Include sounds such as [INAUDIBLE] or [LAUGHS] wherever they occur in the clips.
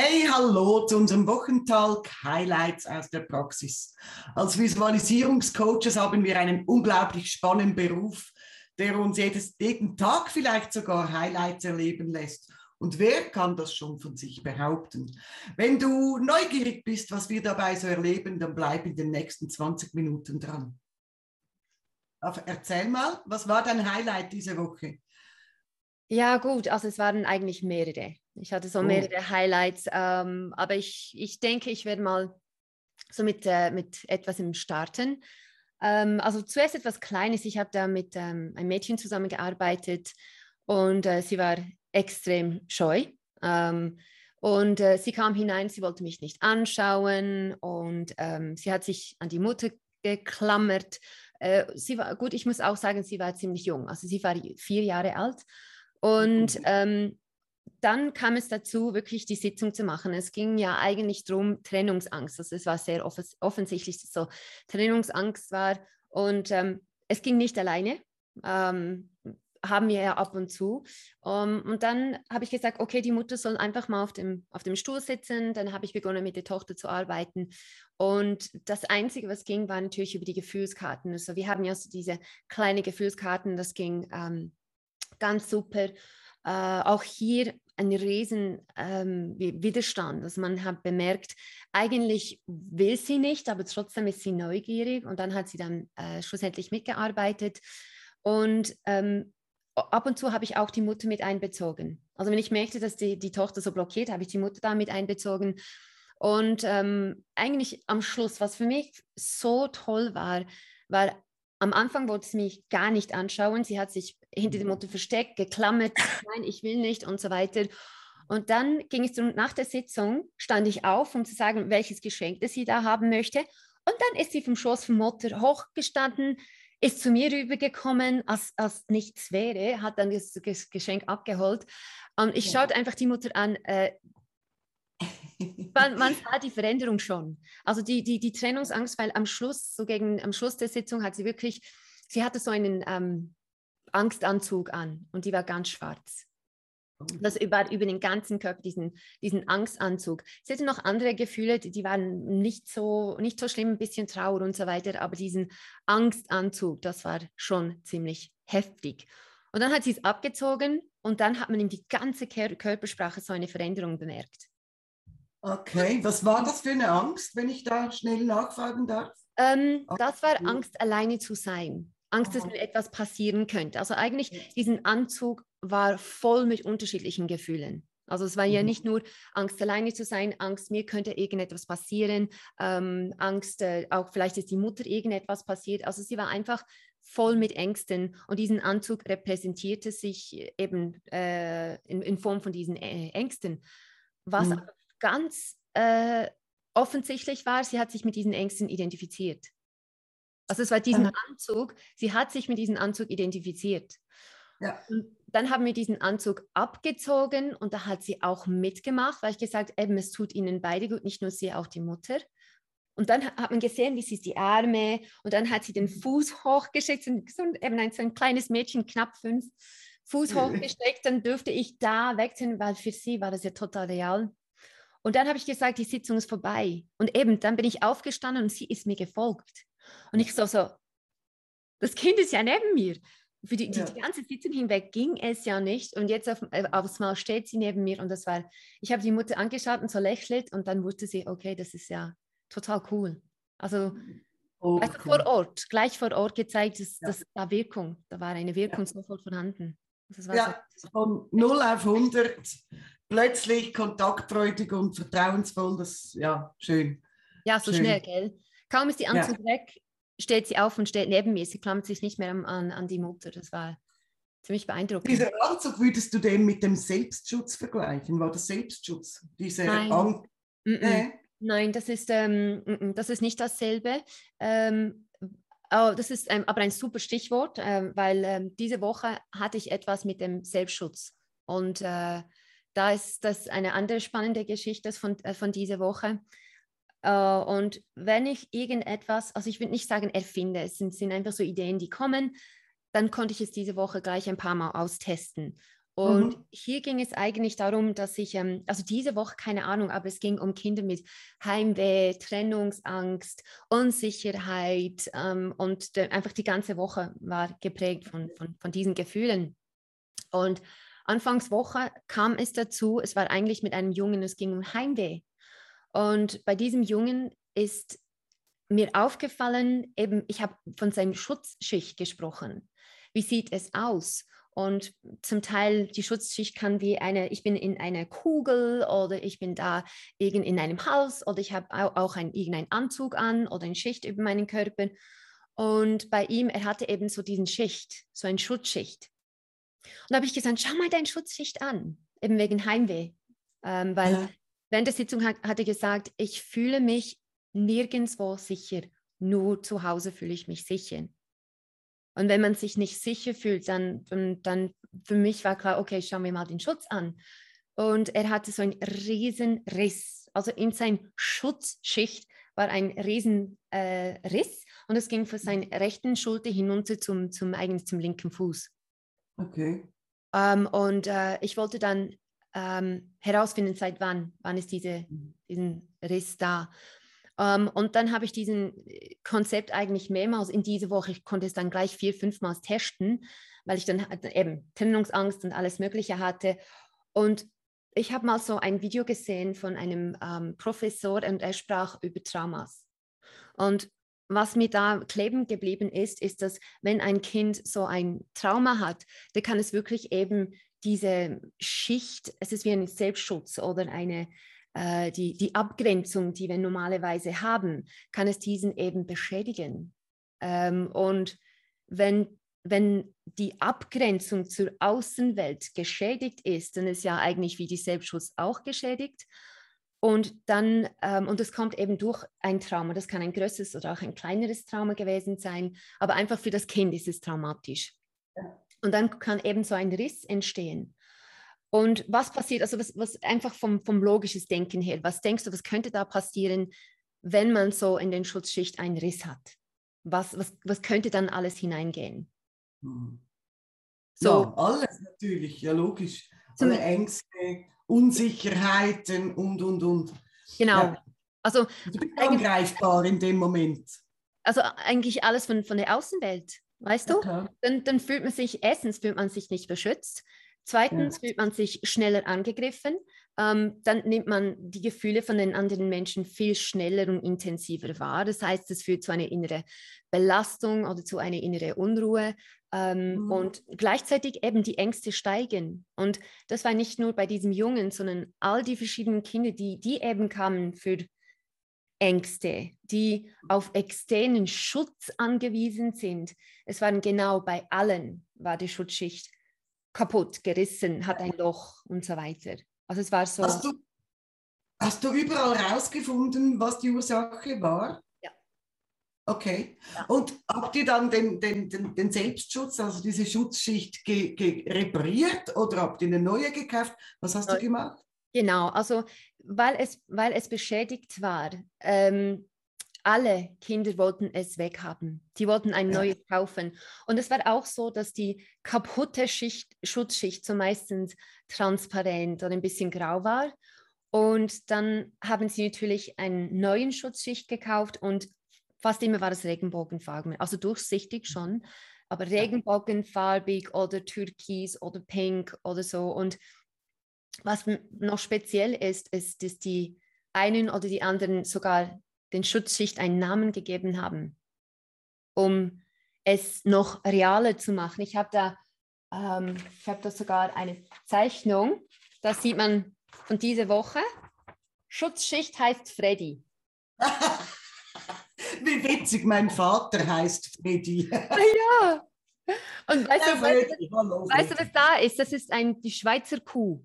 Hey, hallo zu unserem Wochentalk Highlights aus der Praxis. Als Visualisierungscoaches haben wir einen unglaublich spannenden Beruf, der uns jedes, jeden Tag vielleicht sogar Highlights erleben lässt. Und wer kann das schon von sich behaupten? Wenn du neugierig bist, was wir dabei so erleben, dann bleib in den nächsten 20 Minuten dran. Erzähl mal, was war dein Highlight diese Woche? Ja, gut, also es waren eigentlich mehrere. Ich hatte so oh. mehrere Highlights, ähm, aber ich, ich denke, ich werde mal so mit, äh, mit etwas im Starten. Ähm, also zuerst etwas Kleines. Ich habe da mit ähm, einem Mädchen zusammengearbeitet und äh, sie war extrem scheu. Ähm, und äh, sie kam hinein, sie wollte mich nicht anschauen und ähm, sie hat sich an die Mutter geklammert. Äh, sie war, gut, ich muss auch sagen, sie war ziemlich jung. Also sie war vier Jahre alt und mhm. ähm, dann kam es dazu, wirklich die Sitzung zu machen. Es ging ja eigentlich darum, Trennungsangst. Also es war sehr off offensichtlich, dass so Trennungsangst war. Und ähm, es ging nicht alleine. Ähm, haben wir ja ab und zu. Um, und dann habe ich gesagt, okay, die Mutter soll einfach mal auf dem, auf dem Stuhl sitzen. Dann habe ich begonnen, mit der Tochter zu arbeiten. Und das Einzige, was ging, war natürlich über die Gefühlskarten. Also wir haben ja so diese kleinen Gefühlskarten, das ging ähm, ganz super. Äh, auch hier ein riesen ähm, Widerstand. Also man hat bemerkt, eigentlich will sie nicht, aber trotzdem ist sie neugierig und dann hat sie dann äh, schlussendlich mitgearbeitet. Und ähm, ab und zu habe ich auch die Mutter mit einbezogen. Also wenn ich merkte, dass die, die Tochter so blockiert, habe ich die Mutter da mit einbezogen. Und ähm, eigentlich am Schluss, was für mich so toll war, war am Anfang wollte sie mich gar nicht anschauen. Sie hat sich hinter dem mhm. Motto versteckt, geklammert, nein, ich will nicht und so weiter. Und dann ging es darum, nach der Sitzung stand ich auf, um zu sagen, welches Geschenk das sie da haben möchte. Und dann ist sie vom Schoß vom Mutter hochgestanden, ist zu mir rübergekommen, als, als nichts wäre, hat dann das Geschenk abgeholt. Und ich ja. schaute einfach die Mutter an, äh, man, man, sah die Veränderung schon. Also die, die, die Trennungsangst, weil am Schluss, so gegen am Schluss der Sitzung hat sie wirklich, sie hatte so einen ähm, Angstanzug an und die war ganz schwarz. Oh. Das über, über den ganzen Körper, diesen, diesen Angstanzug. Sie hatte noch andere Gefühle, die, die waren nicht so, nicht so schlimm, ein bisschen Trauer und so weiter, aber diesen Angstanzug, das war schon ziemlich heftig. Und dann hat sie es abgezogen und dann hat man in die ganze Körpersprache so eine Veränderung bemerkt. Okay, was war das für eine Angst, wenn ich da schnell nachfragen darf? Ähm, das war Angst, alleine zu sein. Angst, dass mir etwas passieren könnte. Also eigentlich, diesen Anzug war voll mit unterschiedlichen Gefühlen. Also es war ja mhm. nicht nur Angst, alleine zu sein, Angst, mir könnte irgendetwas passieren, ähm, Angst, äh, auch vielleicht ist die Mutter irgendetwas passiert. Also sie war einfach voll mit Ängsten und diesen Anzug repräsentierte sich eben äh, in, in, Form von diesen äh, Ängsten. Was mhm. Ganz äh, offensichtlich war, sie hat sich mit diesen Ängsten identifiziert. Also es war diesen Aha. Anzug, sie hat sich mit diesem Anzug identifiziert. Ja. Dann haben wir diesen Anzug abgezogen und da hat sie auch mitgemacht, weil ich gesagt, eben, es tut ihnen beide gut, nicht nur sie, auch die Mutter. Und dann hat man gesehen, wie sie die Arme und dann hat sie den mhm. Fuß hochgeschickt, so eben ein, so ein kleines Mädchen, knapp fünf, Fuß hochgestreckt, dann dürfte ich da wechseln, weil für sie war das ja total real. Und dann habe ich gesagt, die Sitzung ist vorbei. Und eben, dann bin ich aufgestanden und sie ist mir gefolgt. Und ich so, so, das Kind ist ja neben mir. Für die, die, ja. die, ganze Sitzung hinweg ging es ja nicht. Und jetzt auf, äh, aufs Mal steht sie neben mir und das war, ich habe die Mutter angeschaut und so lächelt und dann wusste sie, okay, das ist ja total cool. Also, oh, also vor Ort, gleich vor Ort gezeigt, dass, ja. das war Wirkung, da war eine Wirkung ja. sofort vorhanden. ja, so. von 0 auf 100, plötzlich kontaktfreudig und vertrauensvoll, das, ja, schön. Ja, so schön. schnell, gell? Kaum ist die Anzug ja. weg, steht sie auf und steht neben mir. Sie klammert sich nicht mehr an, an die Mutter. Das war ziemlich beeindruckend. Dieser Anzug würdest du den mit dem Selbstschutz vergleichen? War das Selbstschutz? Diese Nein. An mm -mm. Äh? Nein, das ist, ähm, mm, das ist nicht dasselbe. Ähm, Oh, das ist ähm, aber ein super Stichwort, äh, weil äh, diese Woche hatte ich etwas mit dem Selbstschutz. Und äh, da ist das eine andere spannende Geschichte von, äh, von dieser Woche. Uh, und wenn ich irgendetwas, also ich würde nicht sagen erfinde, es sind, sind einfach so Ideen, die kommen, dann konnte ich es diese Woche gleich ein paar Mal austesten. Und mhm. hier ging es eigentlich darum, dass ich, ähm, also diese Woche, keine Ahnung, aber es ging um Kinder mit Heimweh, Trennungsangst, Unsicherheit ähm, und de, einfach die ganze Woche war geprägt von, von, von diesen Gefühlen. Und Anfangswoche kam es dazu, es war eigentlich mit einem Jungen, es ging um Heimweh. Und bei diesem Jungen ist mir aufgefallen, eben, ich habe von seinem Schutzschicht gesprochen. Wie sieht es aus? Und zum Teil die Schutzschicht kann wie eine, ich bin in einer Kugel oder ich bin da in einem Haus oder ich habe auch ein, irgendeinen Anzug an oder eine Schicht über meinen Körper. Und bei ihm, er hatte eben so diesen Schicht, so eine Schutzschicht. Und da habe ich gesagt, schau mal deine Schutzschicht an, eben wegen Heimweh. Ähm, weil ja. während der Sitzung hat, er gesagt, ich fühle mich nirgendwo sicher, nur zu Hause fühle ich mich sicher. Und wenn man sich nicht sicher fühlt, dann, dann, dann für mich war klar, okay, schauen wir mal den Schutz an. Und er hatte so einen riesen Riss. Also in seiner Schutzschicht war ein riesen äh, Riss und es ging von seiner rechten Schulter hinunter zum, zum eigentlich zum linken Fuß. Okay. Ähm, und äh, ich wollte dann ähm, herausfinden, seit wann, wann ist diese, mhm. diesen Riss da. Um, ähm, und dann habe ich diesen äh, Konzept eigentlich mehrmals in dieser Woche, ich konnte es dann gleich vier, fünfmal testen, weil ich dann eben Trennungsangst und alles Mögliche hatte. Und ich habe mal so ein Video gesehen von einem ähm, Professor und er sprach über Traumas. Und was mir da kleben geblieben ist, ist, dass wenn ein Kind so ein Trauma hat, dann kann es wirklich eben diese Schicht, es ist wie ein Selbstschutz oder eine, äh, die, die Abgrenzung, die wir normalerweise haben, kann es diesen eben beschädigen. Ähm, und wenn, wenn die Abgrenzung zur Außenwelt geschädigt ist, dann ist ja eigentlich wie die Selbstschutz auch geschädigt. Und dann, ähm, und es kommt eben durch ein Trauma, das kann ein größeres oder auch ein kleineres Trauma gewesen sein, aber einfach für das Kind ist es traumatisch. Ja. Und dann kann eben so ein Riss entstehen. Und was passiert, also was, was einfach vom, vom logisches Denken her, was denkst du, was könnte da passieren, wenn man so in den Schutzschicht einen Riss hat? Was, was, was könnte dann alles hineingehen? Hm. So. Ja, alles natürlich, ja logisch. Alle Ängste, Unsicherheiten und, und, und. Genau. Ja. Also, du bist angreifbar in dem Moment. Also eigentlich alles von, von der Außenwelt, weißt du? Ja, dann, dann fühlt man sich, erstens fühlt man sich nicht beschützt, Zweitens ja. fühlt man sich schneller angegriffen. Ähm, dann nimmt man die Gefühle von den anderen Menschen viel schneller und intensiver wahr. Das heißt, es führt zu einer inneren Belastung oder zu einer inneren Unruhe. Ähm, mhm. Und gleichzeitig eben die Ängste steigen. Und das war nicht nur bei diesem Jungen, sondern all die verschiedenen Kinder, die, die eben kamen für Ängste, die auf externen Schutz angewiesen sind. Es waren genau bei allen, war die Schutzschicht kaputt, gerissen, hat ein Loch und so weiter. Also es war so. Hast du, hast du überall herausgefunden, was die Ursache war? Ja. Okay. Ja. Und habt ihr dann den, den, den, den Selbstschutz, also diese Schutzschicht ge, ge repariert oder habt ihr eine neue gekauft? Was hast du gemacht? Genau, also weil es, weil es beschädigt war, ähm, alle Kinder wollten es weghaben. Die wollten ein neues kaufen. Und es war auch so, dass die kaputte Schicht, Schutzschicht so meistens transparent oder ein bisschen grau war. Und dann haben sie natürlich einen neuen Schutzschicht gekauft und fast immer war es regenbogenfarben, also durchsichtig schon, aber regenbogenfarbig oder türkis oder pink oder so. Und was noch speziell ist, ist, dass die einen oder die anderen sogar den Schutzschicht einen Namen gegeben haben, um es noch realer zu machen. Ich habe da, ähm, ich habe da sogar eine Zeichnung, da sieht man von dieser Woche. Schutzschicht heißt Freddy. [LAUGHS] Wie witzig, mein Vater heißt Freddy. ja. Und weißt, ja, du, weißt, weißt, du, was da ist? Das ist ein, die Schweizer Kuh.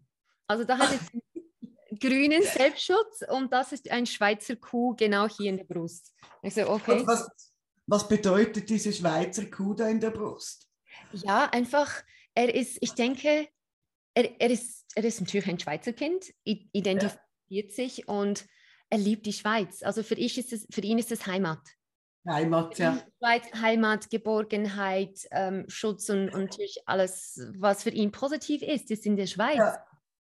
Also da hat es grünen Selbstschutz und das ist ein Schweizer Kuh genau hier in der Brust. Ich so, okay. Was, was bedeutet diese Schweizer Kuh da in der Brust? Ja, einfach, er ist, ich denke, er, er, ist, er ist natürlich ein Schweizer Kind, identifiziert ja. sich und er liebt die Schweiz. Also für, ich ist es, für ihn ist es Heimat. Heimat, ja. Schweiz, Heimat, Geborgenheit, ähm, Schutz und, und, natürlich alles, was für ihn positiv ist, ist in der Schweiz. Ja.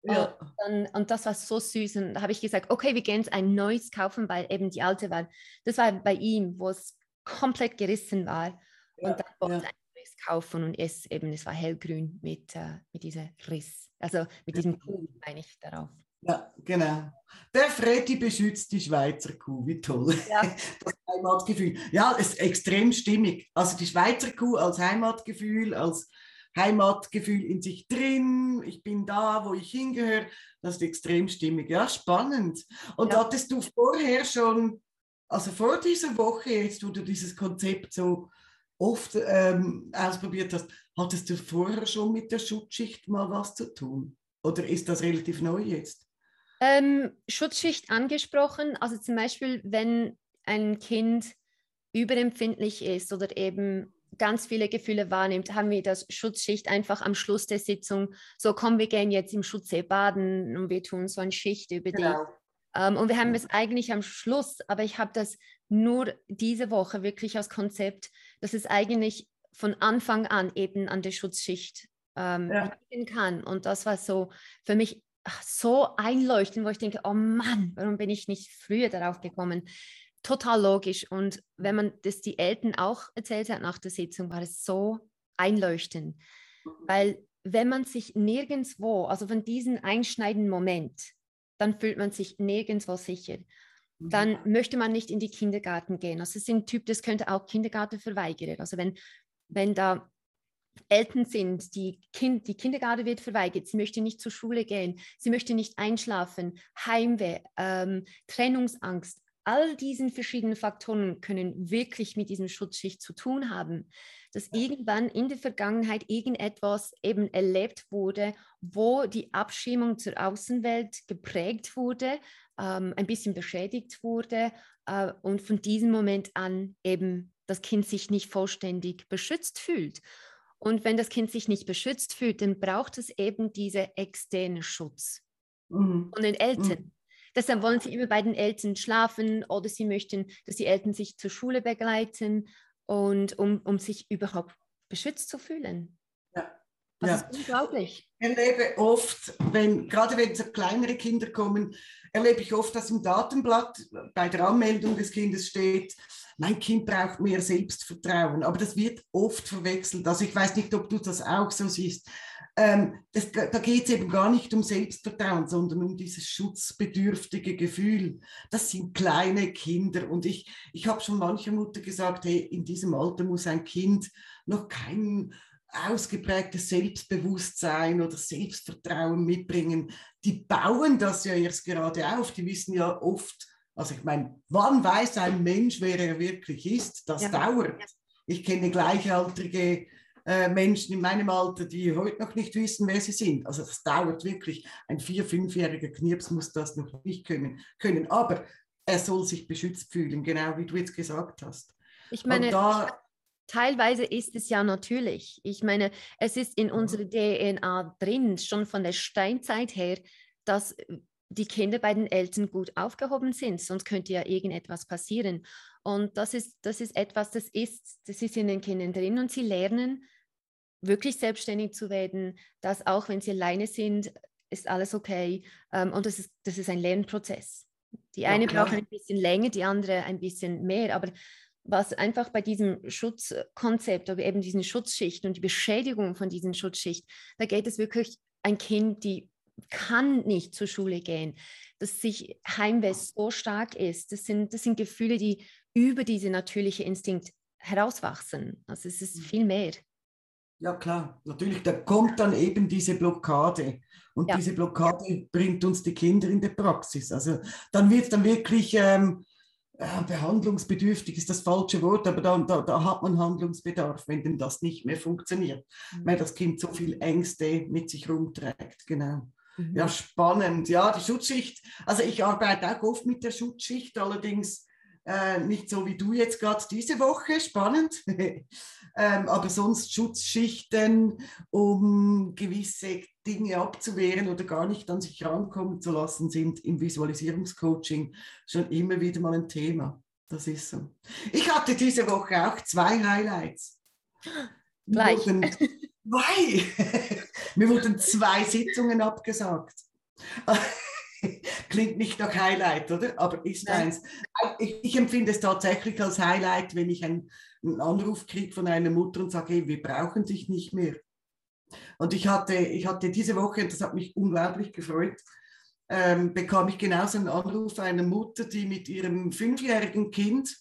Ja. Und, dann, und, das war so süß. Und da habe ich gesagt, okay, wir gehen ein neues kaufen, weil eben die alte war. Das war bei ihm, wo es komplett gerissen war. Ja. Und dann wollte ja. ein neues kaufen und es eben, es war hellgrün mit, äh, mit diesem Riss. Also mit diesem Kuh, meine ich darauf. Ja, genau. Der Freddy beschützt die Schweizer Kuh, wie toll. Ja. [LAUGHS] Das Heimatgefühl. Ja, es ist extrem stimmig. Also die Schweizer Kuh als Heimatgefühl, als Heimatgefühl in sich drin, ich bin da, wo ich hingehöre, das ist extrem stimmig. Ja, spannend. Und ja. hattest du vorher schon, also vor dieser Woche, jetzt wo du dieses Konzept so oft ähm, ausprobiert hast, hattest du vorher schon mit der Schutzschicht mal was zu tun? Oder ist das relativ neu jetzt? Ähm, Schutzschicht angesprochen, also zum Beispiel, wenn ein Kind überempfindlich ist oder eben ganz viele Gefühle wahrnimmt, haben wir das Schutzschicht einfach am Schluss der Sitzung, so komm, wir gehen jetzt im Schutzsee baden und wir tun so eine Schicht über genau. die. Ähm, und wir haben es eigentlich am Schluss, aber ich habe das nur diese Woche wirklich als Konzept, dass es eigentlich von Anfang an eben an der Schutzschicht ähm, ja. kann. Und das war so für mich so einleuchtend, wo ich denke, oh Mann, warum bin ich nicht früher darauf gekommen? Total logisch. Und wenn man das die Eltern auch erzählt hat nach der Sitzung, war es so einleuchtend. Mhm. Weil wenn man sich nirgendwo, also von diesem einschneidenden Moment, dann fühlt man sich nirgendwo sicher. Mhm. Dann möchte man nicht in die Kindergarten gehen. Also es ist ein Typ, das könnte auch Kindergarten verweigern. Also wenn, wenn da Eltern sind, die, kind, die Kindergarten wird verweigert, sie möchte nicht zur Schule gehen, sie möchte nicht einschlafen, Heimweh, ähm, Trennungsangst, all diesen verschiedenen Faktoren können wirklich mit diesem Schutzschicht zu tun haben, dass irgendwann in der Vergangenheit irgendetwas eben erlebt wurde, wo die Abschirmung zur Außenwelt geprägt wurde, ähm, ein bisschen beschädigt wurde äh, und von diesem Moment an eben das Kind sich nicht vollständig beschützt fühlt. Und wenn das Kind sich nicht beschützt fühlt, dann braucht es eben diese externe Schutz mhm. von den Eltern. Mhm. Deshalb wollen sie immer bei den Eltern schlafen oder sie möchten, dass die Eltern sich zur Schule begleiten und um, um sich überhaupt beschützt zu fühlen. Ja. Das ja. ist unglaublich. Ich erlebe oft, wenn, gerade wenn so kleinere Kinder kommen, erlebe ich oft, dass im Datenblatt bei der Anmeldung des Kindes steht, mein Kind braucht mehr Selbstvertrauen. Aber das wird oft verwechselt. Also ich weiß nicht, ob du das auch so siehst. Ähm, das, da geht es eben gar nicht um Selbstvertrauen, sondern um dieses schutzbedürftige Gefühl. Das sind kleine Kinder. Und ich, ich habe schon mancher Mutter gesagt, hey, in diesem Alter muss ein Kind noch kein ausgeprägtes Selbstbewusstsein oder Selbstvertrauen mitbringen. Die bauen das ja erst gerade auf. Die wissen ja oft, also ich meine, wann weiß ein Mensch, wer er wirklich ist? Das ja. dauert. Ich kenne gleichaltrige äh, Menschen in meinem Alter, die heute noch nicht wissen, wer sie sind. Also das dauert wirklich. Ein vier-, fünfjähriger Knirps muss das noch nicht können. können. Aber er soll sich beschützt fühlen, genau wie du jetzt gesagt hast. Ich meine, da, teilweise ist es ja natürlich. Ich meine, es ist in unserer DNA drin, schon von der Steinzeit her, dass die Kinder bei den Eltern gut aufgehoben sind, sonst könnte ja irgendetwas passieren. Und das ist, das ist etwas, das ist, das ist in den Kindern drin und sie lernen wirklich selbstständig zu werden, dass auch wenn sie alleine sind, ist alles okay. Ähm, und das ist, das ist ein Lernprozess. Die ja, eine klar. braucht ein bisschen länger, die andere ein bisschen mehr, aber was einfach bei diesem Schutzkonzept oder eben diesen Schutzschichten und die Beschädigung von diesen Schutzschichten, da geht es wirklich ein Kind, die kann nicht zur Schule gehen, dass sich Heimweh so stark ist. Das sind, das sind Gefühle, die über diese natürliche Instinkt herauswachsen. Also es ist mhm. viel mehr. Ja klar, natürlich, da kommt dann eben diese Blockade und ja. diese Blockade bringt uns die Kinder in die Praxis. Also dann wird es dann wirklich ähm, äh, behandlungsbedürftig, ist das falsche Wort, aber da, da, da, hat man Handlungsbedarf, wenn denn das nicht mehr funktioniert, mhm. weil das Kind so viel Ängste mit sich rumträgt, genau. Mhm. Ja, spannend. Ja, die Schutzschicht. Also ich arbeite auch oft mit der Schutzschicht, allerdings äh, nicht so wie du jetzt gerade diese Woche. Spannend. [LAUGHS] ähm, aber sonst Schutzschichten, um gewisse Dinge abzuwehren oder gar nicht an sich rankommen zu lassen, sind im Visualisierungscoaching schon immer wieder mal ein Thema. das ist so. Ich hatte diese Woche auch zwei Highlights. Gleich. [LAUGHS] Mir wurden zwei, mir wurden zwei Sitzungen abgesagt. [LAUGHS] Klingt nicht nach Highlight, oder? Aber ist Nein. eins. Ich, ich, empfinde es tatsächlich als Highlight, wenn ich einen, einen Anruf kriege von einer Mutter und sage, hey, wir brauchen dich nicht mehr. Und ich hatte, ich hatte diese Woche, das hat mich unglaublich gefreut, ähm, bekam ich genauso einen Anruf einer Mutter, die mit ihrem fünfjährigen Kind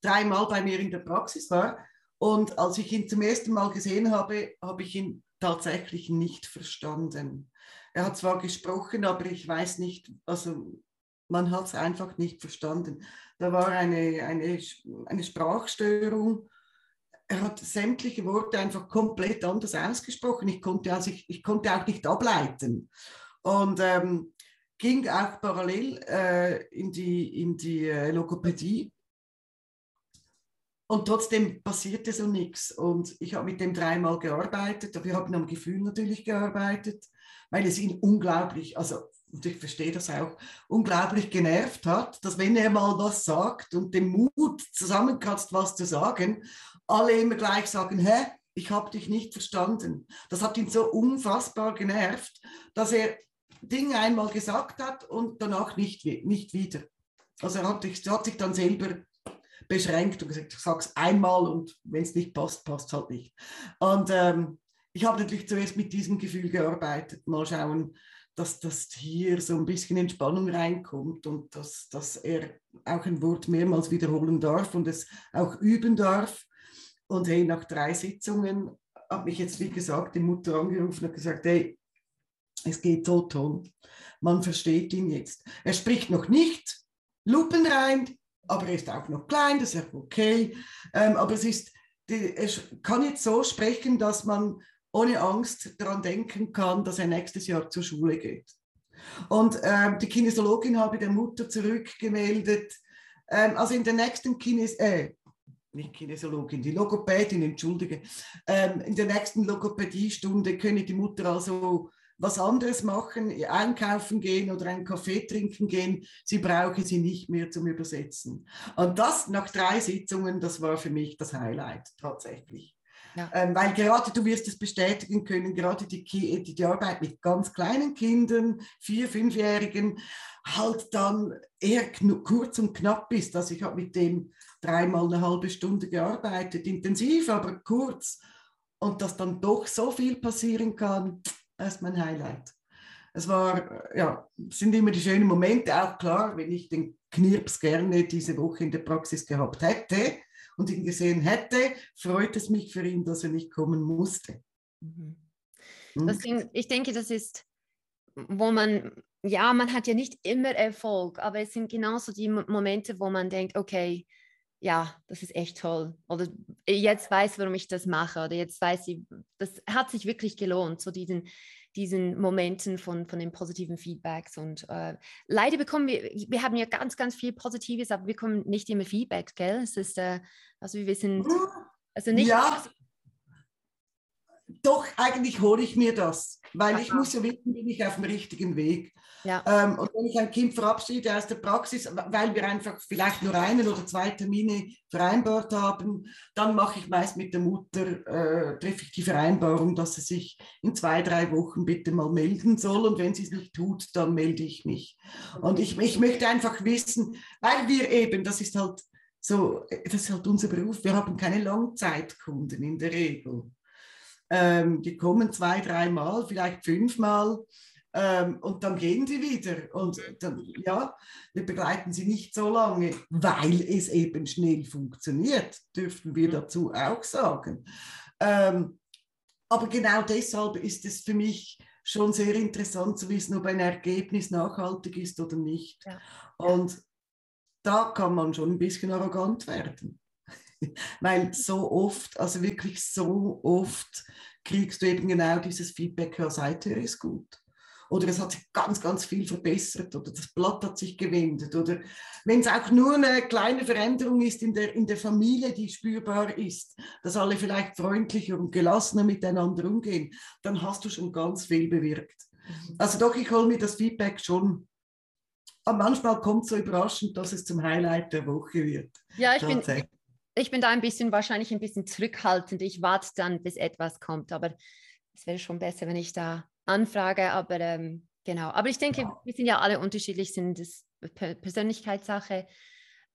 dreimal bei mir in der Praxis war. Und als ich ihn zum ersten Mal gesehen habe, habe ich ihn tatsächlich nicht verstanden. Er hat zwar gesprochen, aber ich weiß nicht, also man hat es einfach nicht verstanden. Da war eine, eine, eine Sprachstörung. Er hat sämtliche Worte einfach komplett anders ausgesprochen. Ich konnte, also ich, ich konnte auch nicht ableiten und ähm, ging auch parallel äh, in die, in die äh, Logopädie. Und trotzdem passierte so nichts. Und ich habe mit dem dreimal gearbeitet. Wir haben am Gefühl natürlich gearbeitet, weil es ihn unglaublich, also und ich verstehe das auch, unglaublich genervt hat, dass wenn er mal was sagt und den Mut zusammenkratzt, was zu sagen, alle immer gleich sagen, hä, ich habe dich nicht verstanden. Das hat ihn so unfassbar genervt, dass er Dinge einmal gesagt hat und danach nicht, nicht wieder. Also er hat, er hat sich dann selber beschränkt und gesagt, ich sage es einmal und wenn es nicht passt, passt es halt nicht. Und ähm, ich habe natürlich zuerst mit diesem Gefühl gearbeitet. Mal schauen, dass das hier so ein bisschen Entspannung reinkommt und dass, dass er auch ein Wort mehrmals wiederholen darf und es auch üben darf. Und hey, nach drei Sitzungen hat mich jetzt, wie gesagt, die Mutter angerufen und gesagt, hey, es geht so toll. Man versteht ihn jetzt. Er spricht noch nicht lupenrein, aber er ist auch noch klein, das ist okay. Ähm, aber es ist, die, er kann jetzt so sprechen, dass man ohne Angst daran denken kann, dass er nächstes Jahr zur Schule geht. Und ähm, die Kinesiologin habe der Mutter zurückgemeldet, ähm, also in der nächsten Kines, äh, nicht Kinesiologin, die Logopädin, entschuldige, ähm, in der nächsten Logopädiestunde könne die Mutter also was anderes machen, einkaufen gehen oder einen Kaffee trinken gehen. Sie brauchen sie nicht mehr zum Übersetzen. Und das nach drei Sitzungen, das war für mich das Highlight tatsächlich. Ja. Ähm, weil gerade du wirst es bestätigen können, gerade die, die, die Arbeit mit ganz kleinen Kindern, vier, fünfjährigen, halt dann eher kurz und knapp ist. Also ich habe mit dem dreimal eine halbe Stunde gearbeitet, intensiv, aber kurz. Und dass dann doch so viel passieren kann, das ist mein Highlight. Es war, ja, sind immer die schönen Momente, auch klar, wenn ich den Knirps gerne diese Woche in der Praxis gehabt hätte und ihn gesehen hätte, freut es mich für ihn, dass er nicht kommen musste. Mhm. Deswegen, ich denke, das ist, wo man, ja, man hat ja nicht immer Erfolg, aber es sind genauso die Momente, wo man denkt, okay, ja, das ist echt toll. Oder jetzt weiß, warum ich das mache. Oder jetzt weiß ich, das hat sich wirklich gelohnt, so diesen, diesen Momenten von, von den positiven Feedbacks. Und äh, leider bekommen wir, wir haben ja ganz, ganz viel Positives, aber wir bekommen nicht immer Feedback, gell? Es ist, äh, also wir sind, also nicht... Ja, doch, eigentlich hole ich mir das, weil Aha. ich muss ja wissen, bin ich auf dem richtigen Weg. Ja. Ähm, und wenn ich ein Kind verabschiede aus der Praxis, weil wir einfach vielleicht nur einen oder zwei Termine vereinbart haben, dann mache ich meist mit der Mutter, äh, treffe ich die Vereinbarung, dass sie sich in zwei, drei Wochen bitte mal melden soll. Und wenn sie es nicht tut, dann melde ich mich. Und ich, ich möchte einfach wissen, weil wir eben, das ist halt so, das ist halt unser Beruf, wir haben keine Langzeitkunden in der Regel. Ähm, die kommen zwei, dreimal, vielleicht fünfmal ähm, und dann gehen sie wieder. Und dann, ja, wir begleiten sie nicht so lange, weil es eben schnell funktioniert, dürften wir dazu auch sagen. Ähm, aber genau deshalb ist es für mich schon sehr interessant zu wissen, ob ein Ergebnis nachhaltig ist oder nicht. Ja. Und da kann man schon ein bisschen arrogant werden. [LAUGHS] Weil so oft, also wirklich so oft kriegst du eben genau dieses Feedback, ja, seither ist gut. Oder es hat sich ganz, ganz viel verbessert oder das Blatt hat sich gewendet. Oder wenn es auch nur eine kleine Veränderung ist in der, in der Familie, die spürbar ist, dass alle vielleicht freundlicher und gelassener miteinander umgehen, dann hast du schon ganz viel bewirkt. Mhm. Also doch, ich hole mir das Feedback schon Aber manchmal kommt es so überraschend, dass es zum Highlight der Woche wird. Ja, ich bin, ich bin da ein bisschen, wahrscheinlich ein bisschen zurückhaltend. Ich warte dann, bis etwas kommt. Aber es wäre schon besser, wenn ich da anfrage. Aber ähm, genau. Aber ich denke, ja. wir sind ja alle unterschiedlich, sind das Persönlichkeitssache.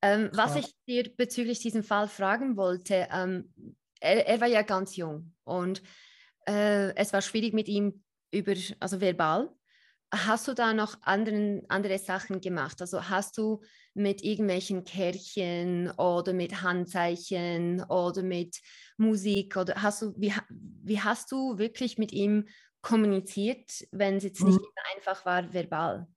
Ähm, was ich dir bezüglich diesem Fall fragen wollte, ähm, er, er, war ja ganz jung und äh, es war schwierig mit ihm über, also verbal. Hast du da noch anderen, andere Sachen gemacht? Also hast du mit irgendwelchen Kärtchen oder mit Handzeichen oder mit Musik oder hast du, wie, wie hast du wirklich mit ihm kommuniziert, wenn es jetzt nicht mhm. einfach war verbal?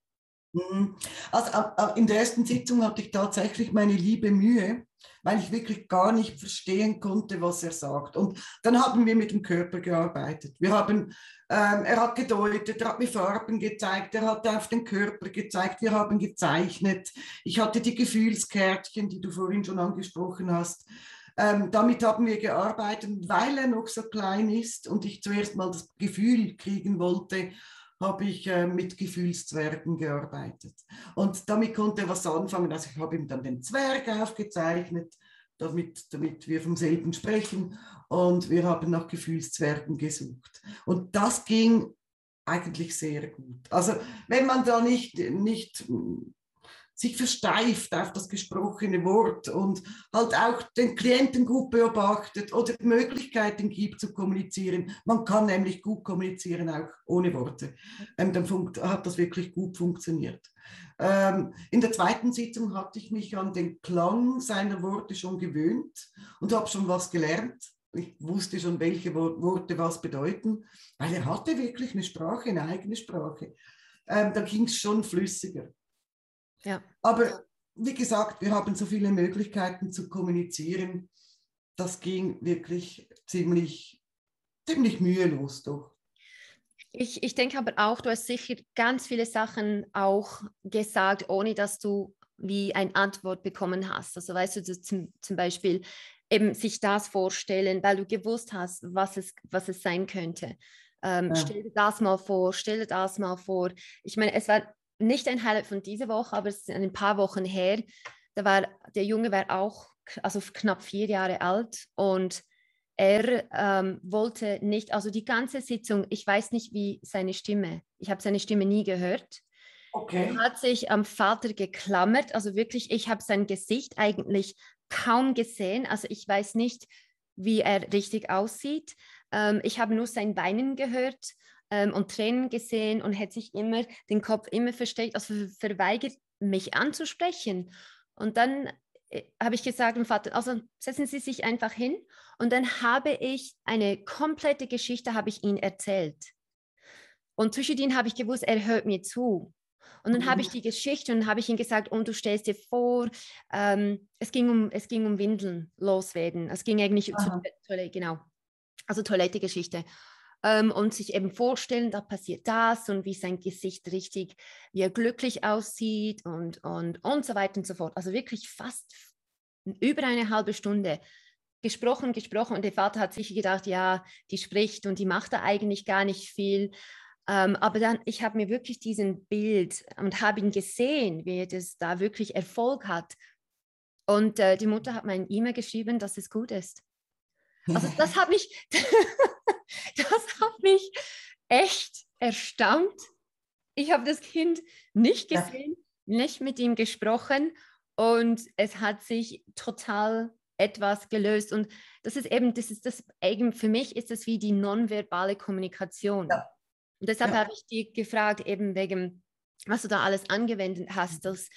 Mhm. Also in der ersten Sitzung hatte ich tatsächlich meine liebe Mühe, weil ich wirklich gar nicht verstehen konnte, was er sagt. Und dann haben wir mit dem Körper gearbeitet. Wir haben, ähm, er hat gedeutet, er hat mir Farben gezeigt, er hat auf den Körper gezeigt, wir haben gezeichnet. Ich hatte die Gefühlskärtchen, die du vorhin schon angesprochen hast. Ähm, damit haben wir gearbeitet, weil er noch so klein ist und ich zuerst mal das Gefühl kriegen wollte, habe ich äh, mit Gefühlszwergen gearbeitet. Und damit konnte er was anfangen. Also ich habe ihm dann den Zwerg aufgezeichnet, damit, damit wir vom selben sprechen. Und wir haben nach Gefühlszwergen gesucht. Und das ging eigentlich sehr gut. Also wenn man da nicht, nicht sich versteift auf das gesprochene Wort und halt auch den Klienten gut beobachtet oder Möglichkeiten gibt zu kommunizieren. Man kann nämlich gut kommunizieren, auch ohne Worte. Ähm, dann hat das wirklich gut funktioniert. Ähm, in der zweiten Sitzung hatte ich mich an den Klang seiner Worte schon gewöhnt und habe schon was gelernt. Ich wusste schon, welche Worte was bedeuten, weil er hatte wirklich eine Sprache, eine eigene Sprache. Ähm, da ging es schon flüssiger. Ja. Aber wie gesagt, wir haben so viele Möglichkeiten zu kommunizieren. Das ging wirklich ziemlich, ziemlich mühelos doch. Ich, ich denke aber auch, du hast sicher ganz viele Sachen auch gesagt, ohne dass du wie eine Antwort bekommen hast. Also weißt du, zum, zum Beispiel eben sich das vorstellen, weil du gewusst hast, was es, was es sein könnte. Ähm, ja. Stell dir das mal vor, stell dir das mal vor. Ich meine, es war nicht ein Highlight von dieser Woche, aber es ist ein paar Wochen her. Da war der Junge war auch also knapp vier Jahre alt und er ähm, wollte nicht, also die ganze Sitzung, ich weiß nicht, wie seine Stimme, ich habe seine Stimme nie gehört. Okay. Er hat sich am Vater geklammert, also wirklich, ich habe sein Gesicht eigentlich kaum gesehen, also ich weiß nicht, wie er richtig aussieht. Ähm, ich habe nur sein Weinen gehört ähm, und Tränen gesehen und hätte sich immer den Kopf immer versteckt, also verweigert, mich anzusprechen. Und dann äh, habe ich gesagt dem Vater, also setzen Sie sich einfach hin. Und dann habe ich eine komplette Geschichte, habe ich ihm erzählt. Und zwischendrin habe ich gewusst, er hört mir zu. Und dann mhm. habe ich die Geschichte und habe ich ihm gesagt, und du stellst dir vor, ähm, es, ging um, es ging um Windeln loswerden. Es ging eigentlich zu Toilette, genau. Also Toilette-Geschichte ähm, und sich eben vorstellen, da passiert das und wie sein Gesicht richtig, wie er glücklich aussieht und, und, und so weiter und so fort. Also wirklich fast über eine halbe Stunde gesprochen, gesprochen und der Vater hat sich gedacht, ja, die spricht und die macht da eigentlich gar nicht viel. Ähm, aber dann, ich habe mir wirklich diesen Bild und habe ihn gesehen, wie das da wirklich Erfolg hat. Und äh, die Mutter hat mir ein E-Mail geschrieben, dass es gut ist. Also [LAUGHS] das hat mich, [LAUGHS] das hat mich echt erstaunt. Ich habe das Kind nicht gesehen, nicht mit ihm gesprochen und es hat sich total etwas gelöst. Und das ist eben, das ist das eben für mich ist das wie die nonverbale Kommunikation. Ja. Und deshalb ja. habe ich dich gefragt, eben wegen, was du da alles angewendet hast, dass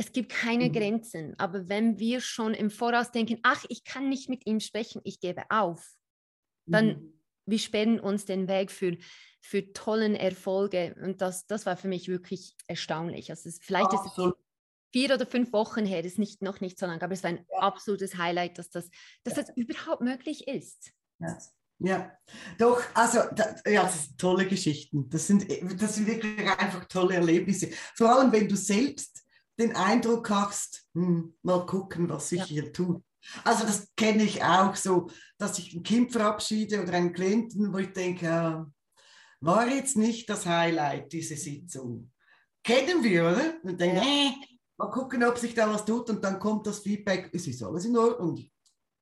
es gibt keine mhm. Grenzen. Aber wenn wir schon im Voraus denken, ach, ich kann nicht mit ihm sprechen, ich gebe auf, dann mhm wir sperren uns den Weg für, für tollen Erfolge. Und das, das war für mich wirklich erstaunlich. Also es, vielleicht ist es vier oder fünf Wochen her, das ist nicht, noch nicht so lange, aber es war ein ja. absolutes Highlight, dass das, dass ja. das überhaupt möglich ist. Ja. Ja, doch, also das, ja, das sind tolle Geschichten. Das sind, das sind wirklich einfach tolle Erlebnisse. Vor allem, wenn du selbst den Eindruck hast, hm, mal gucken, was sich ja. hier tut. Also das kenne ich auch so, dass ich ein Kind verabschiede oder einen Klienten, wo ich denke, war jetzt nicht das Highlight, diese Sitzung. kennen wir, oder? Und denken, ja. äh, mal gucken, ob sich da was tut und dann kommt das Feedback, es ist alles in Ordnung.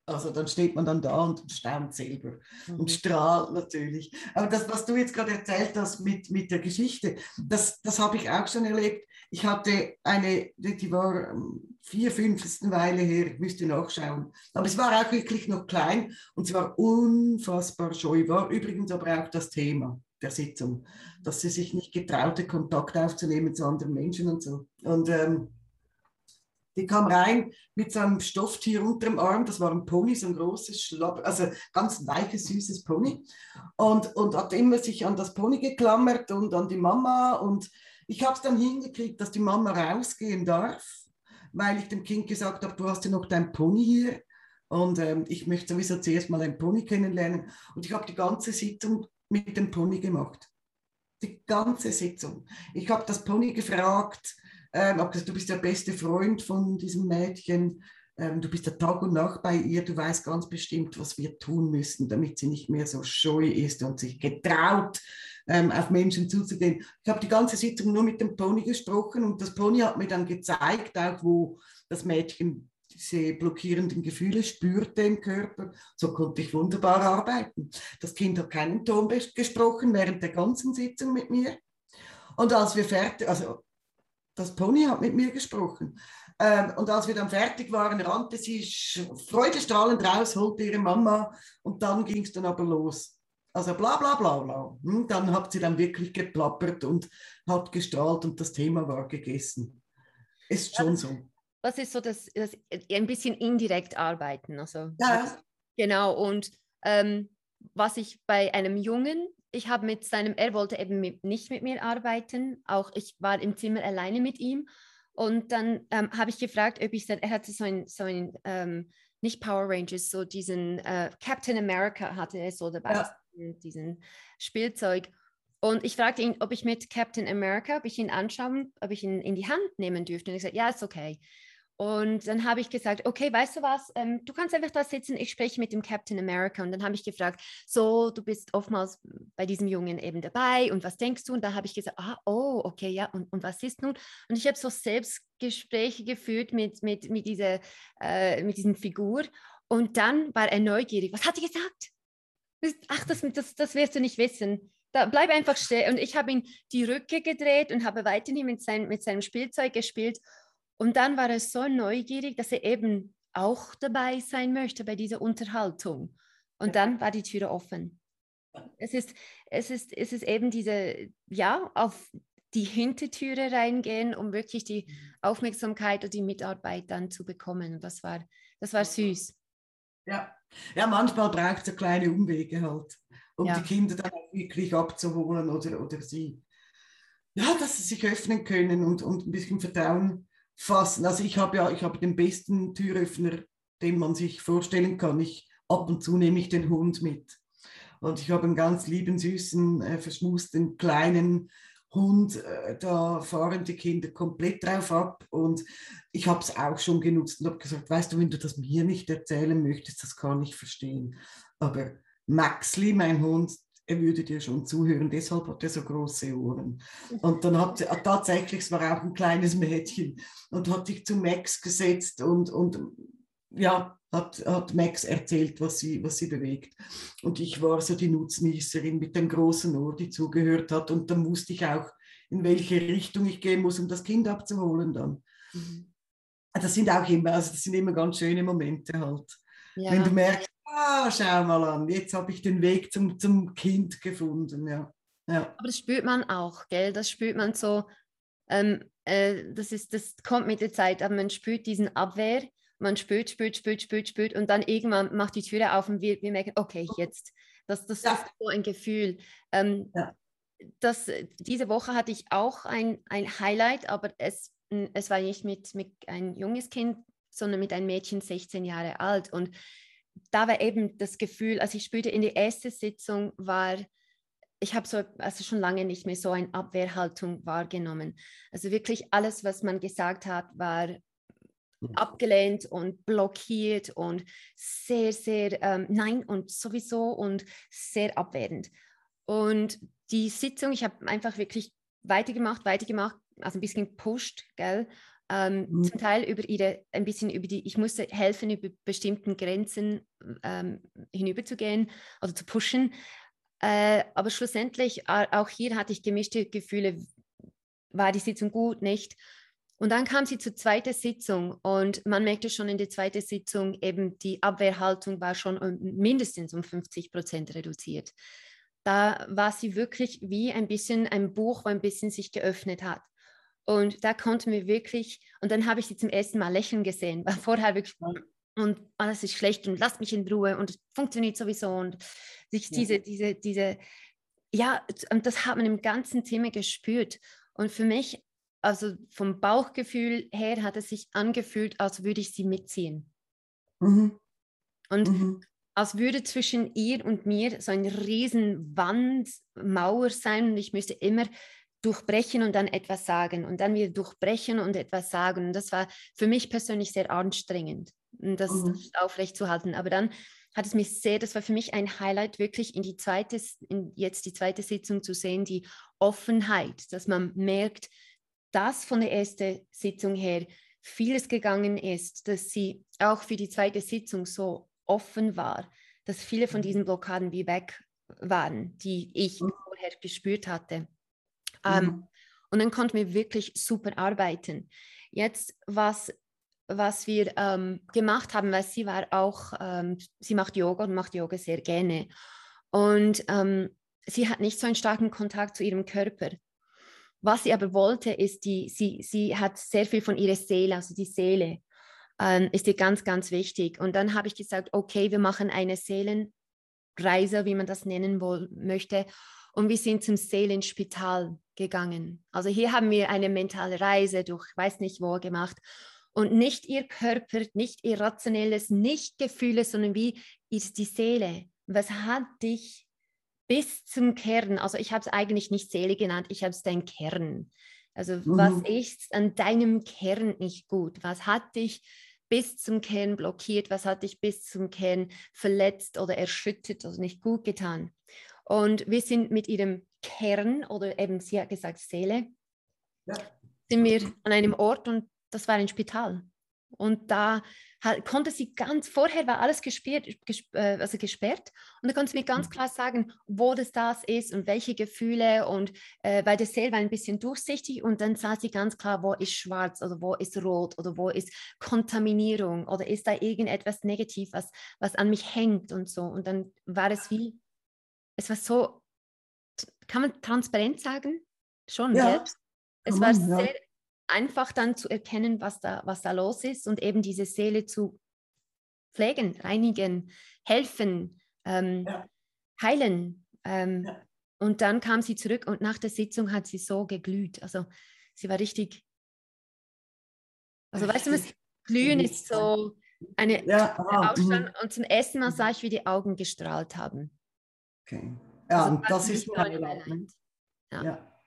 Also dann steht man dann da und staunt selber mhm. und strahlt natürlich. Aber das, was du jetzt gerade erzählt hast mit, mit der Geschichte, das, das habe ich auch schon erlebt. Ich hatte eine, die war ähm, vier, fünften Weile her, ich müsste nachschauen. Aber es war auch wirklich noch klein und sie war unfassbar scheu. War übrigens aber auch das Thema der Sitzung, dass sie sich nicht getraute, Kontakt aufzunehmen zu anderen Menschen und so. Und ähm, die kam rein mit so einem Stofftier unter dem Arm, das war ein Pony, so ein großes, Schlapp, also ganz weiches, süßes Pony. Und, und hat immer sich an das Pony geklammert und an die Mama. Und ich habe es dann hingekriegt, dass die Mama rausgehen darf, weil ich dem Kind gesagt habe, du hast ja noch dein Pony hier. Und ähm, ich möchte sowieso zuerst mal ein Pony kennenlernen. Und ich habe die ganze Sitzung mit dem Pony gemacht. Die ganze Sitzung. Ich habe das Pony gefragt, ähm, aber du bist der beste Freund von diesem Mädchen. Ähm, du bist der Tag und Nacht bei ihr. Du weißt ganz bestimmt, was wir tun müssen, damit sie nicht mehr so scheu ist und sich getraut, ähm, auf Menschen zuzugehen. Ich habe die ganze Sitzung nur mit dem Pony gesprochen und das Pony hat mir dann gezeigt, auch wo das Mädchen diese blockierenden Gefühle spürte im Körper. So konnte ich wunderbar arbeiten. Das Kind hat keinen Ton gesprochen während der ganzen Sitzung mit mir. Und als wir fertig, also das Pony hat mit mir gesprochen. Ähm, und als wir dann fertig waren, rannte sie freudestrahlend raus, holte ihre Mama und dann ging es dann aber los. Also bla bla bla bla. Hm, dann hat sie dann wirklich geplappert und hat gestrahlt und das Thema war gegessen. Ist schon so. Was ist so das, das ein bisschen indirekt arbeiten? Also, ja. Genau, und ähm, was ich bei einem Jungen ich habe mit seinem, er wollte eben mit, nicht mit mir arbeiten, auch ich war im Zimmer alleine mit ihm. Und dann ähm, habe ich gefragt, ob ich, er hatte so ein, so ein ähm, nicht Power Rangers, so diesen äh, Captain America hatte er so dabei, ja. diesen Spielzeug. Und ich fragte ihn, ob ich mit Captain America, ob ich ihn anschauen, ob ich ihn in die Hand nehmen dürfte. Und ich sagte, ja, ist okay. Und dann habe ich gesagt, okay, weißt du was, ähm, du kannst einfach da sitzen, ich spreche mit dem Captain America. Und dann habe ich gefragt, so, du bist oftmals bei diesem Jungen eben dabei und was denkst du? Und da habe ich gesagt, ah, oh, okay, ja, und, und was ist nun? Und ich habe so Selbstgespräche geführt mit, mit, mit, dieser, äh, mit diesen Figur. Und dann war er neugierig. Was hat er gesagt? Ach, das, das, das wirst du nicht wissen. Da bleib einfach stehen. Und ich habe ihm die Rücke gedreht und habe weiterhin mit, sein, mit seinem Spielzeug gespielt. Und dann war er so neugierig, dass er eben auch dabei sein möchte bei dieser Unterhaltung. Und dann war die Tür offen. Es ist, es ist, es ist eben diese, ja, auf die Hintertüre reingehen, um wirklich die. Aufmerksamkeit und die Mitarbeit dann zu bekommen. Und das war, das war süß. Ja, ja manchmal braucht es kleine Umwege halt, um ja. die Kinder dann auch wirklich abzuholen oder, oder sie, ja, dass sie sich öffnen können und, und ein bisschen Vertrauen fassen. Also ich habe ja, ich habe den besten Türöffner, den man sich vorstellen kann. Ich, ab und zu nehme ich den Hund mit. Und ich habe einen ganz lieben, süßen, äh, verschmusten, kleinen Hund. Äh, da fahren die Kinder komplett drauf ab. Und ich habe es auch schon genutzt und habe gesagt, weißt du, wenn du das mir nicht erzählen möchtest, das kann ich verstehen. Aber Maxli, mein Hund, er würde dir schon zuhören, deshalb hat er so große Ohren. Und dann hat er tatsächlich, es war auch ein kleines Mädchen, und hat sich zu Max gesetzt und, und ja, hat, hat Max erzählt, was sie, was sie bewegt. Und ich war so die Nutznießerin mit dem großen Ohr, die zugehört hat. Und dann wusste ich auch, in welche Richtung ich gehen muss, um das Kind abzuholen dann. Mhm. Das sind auch immer, also das sind immer ganz schöne Momente halt. Ja. Wenn du merkst, ah, schau mal an, jetzt habe ich den Weg zum, zum Kind gefunden. Ja. Ja. Aber das spürt man auch, gell? Das spürt man so, ähm, äh, das, ist, das kommt mit der Zeit, aber man spürt diesen Abwehr, man spürt, spürt, spürt, spürt, spürt und dann irgendwann macht die Türe auf und wir, wir merken, okay, jetzt. Das, das ja. ist so ein Gefühl. Ähm, ja. das, diese Woche hatte ich auch ein, ein Highlight, aber es, es war nicht mit, mit ein junges Kind, sondern mit einem Mädchen 16 Jahre alt. Und da war eben das Gefühl, also ich spürte in der ersten Sitzung war, ich habe so also schon lange nicht mehr so eine Abwehrhaltung wahrgenommen. Also wirklich alles, was man gesagt hat, war abgelehnt und blockiert und sehr, sehr ähm, nein und sowieso und sehr abwehrend. Und die Sitzung, ich habe einfach wirklich weitergemacht, weitergemacht. also ein bisschen gepusht, gell? Ähm, mhm. Zum Teil über ihre, ein bisschen über die, ich musste helfen, über bestimmten Grenzen ähm, hinüberzugehen, also zu pushen. Äh, aber schlussendlich, auch hier hatte ich gemischte Gefühle, war die Sitzung gut, nicht? Und dann kam sie zur zweiten Sitzung und man merkte schon in der zweiten Sitzung eben, die Abwehrhaltung war schon um, mindestens um 50 Prozent reduziert. Da war sie wirklich wie ein bisschen ein Buch, wo ein bisschen sich geöffnet hat. Und da konnten wir wirklich, und dann habe ich sie zum ersten Mal lächeln gesehen, weil [LAUGHS] vorher wirklich, und alles ist schlecht und lasst mich in Ruhe und es funktioniert sowieso und sich ja. diese, diese, diese, ja, und das hat man im ganzen Thema gespürt. Und für mich, also vom Bauchgefühl her, hat es sich angefühlt, als würde ich sie mitziehen. Mhm. Und mhm. als würde zwischen ihr und mir so eine riesen Wand, Mauer sein und ich müsste immer durchbrechen und dann etwas sagen und dann wieder durchbrechen und etwas sagen. Und das war für mich persönlich sehr anstrengend, das, mhm. aufrechtzuerhalten. Aber dann hat es mich sehr, das war für mich ein Highlight, wirklich in die zweite, in jetzt die zweite Sitzung zu sehen, die Offenheit, dass man merkt, dass von der ersten Sitzung her vieles gegangen ist, dass sie auch für die zweite Sitzung so offen war, dass viele von mhm. diesen Blockaden wie weg waren, die ich mhm. vorher gespürt hatte. Mhm. und dann konnten wir wirklich super arbeiten. Jetzt, was, was wir ähm, gemacht haben, weil sie war auch, ähm, sie macht Yoga und macht Yoga sehr gerne. Und ähm, sie hat nicht so einen starken Kontakt zu ihrem Körper. Was sie aber wollte, ist, die, sie, sie hat sehr viel von ihrer Seele, also die Seele, ähm, ist ihr ganz, ganz wichtig. Und dann habe ich gesagt, okay, wir machen eine Seelenreise, wie man das nennen möchte. Und wir sind zum Seelenspital gegangen. Also hier haben wir eine mentale Reise durch, weiß nicht wo gemacht. Und nicht ihr Körper, nicht ihr rationelles, nicht Gefühle, sondern wie ist die Seele? Was hat dich bis zum Kern, also ich habe es eigentlich nicht Seele genannt, ich habe es dein Kern. Also mhm. was ist an deinem Kern nicht gut? Was hat dich bis zum Kern blockiert? Was hat dich bis zum Kern verletzt oder erschüttert oder nicht gut getan? Und wir sind mit ihrem Kern oder eben, sie hat gesagt Seele, ja. sind wir an einem Ort und das war ein Spital. Und da hat, konnte sie ganz, vorher war alles gesperrt, äh, also gesperrt und da konnte sie mir ganz mhm. klar sagen, wo das das ist und welche Gefühle und äh, weil das Seele war ein bisschen durchsichtig und dann sah sie ganz klar, wo ist schwarz oder wo ist rot oder wo ist Kontaminierung oder ist da irgendetwas negativ, was, was an mich hängt und so und dann war es wie, es war so, kann man transparent sagen? Schon, ja. Es war ja. sehr einfach dann zu erkennen, was da, was da los ist und eben diese Seele zu pflegen, reinigen, helfen, ähm, ja. heilen. Ähm, ja. Und dann kam sie zurück und nach der Sitzung hat sie so geglüht. Also sie war richtig. Also weißt du, was glühen ist so eine ja, Ausstrahlung. Mhm. Und zum ersten Mal sah ich, wie die Augen gestrahlt haben. Okay. Ja, also, das ist mein Highlight. Ja. ja.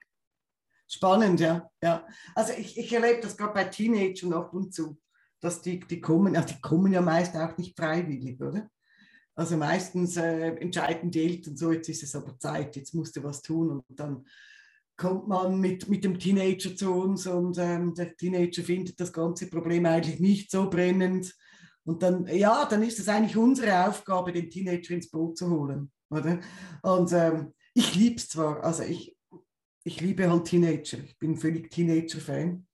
Spannend, ja. ja. Also ich, ich erlebe das gerade bei Teenagern ab und zu, dass die, die kommen, ja, die kommen ja meist auch nicht freiwillig, oder? Also meistens äh, entscheiden die Eltern so, jetzt ist es aber Zeit, jetzt musst du was tun und dann kommt man mit, mit dem Teenager zu uns und ähm, der Teenager findet das ganze Problem eigentlich nicht so brennend. Und dann, ja, dann ist es eigentlich unsere Aufgabe, den Teenager ins Boot zu holen. Oder? Und ähm, ich liebe es zwar, also ich, ich liebe halt Teenager. Ich bin völlig Teenager-Fan.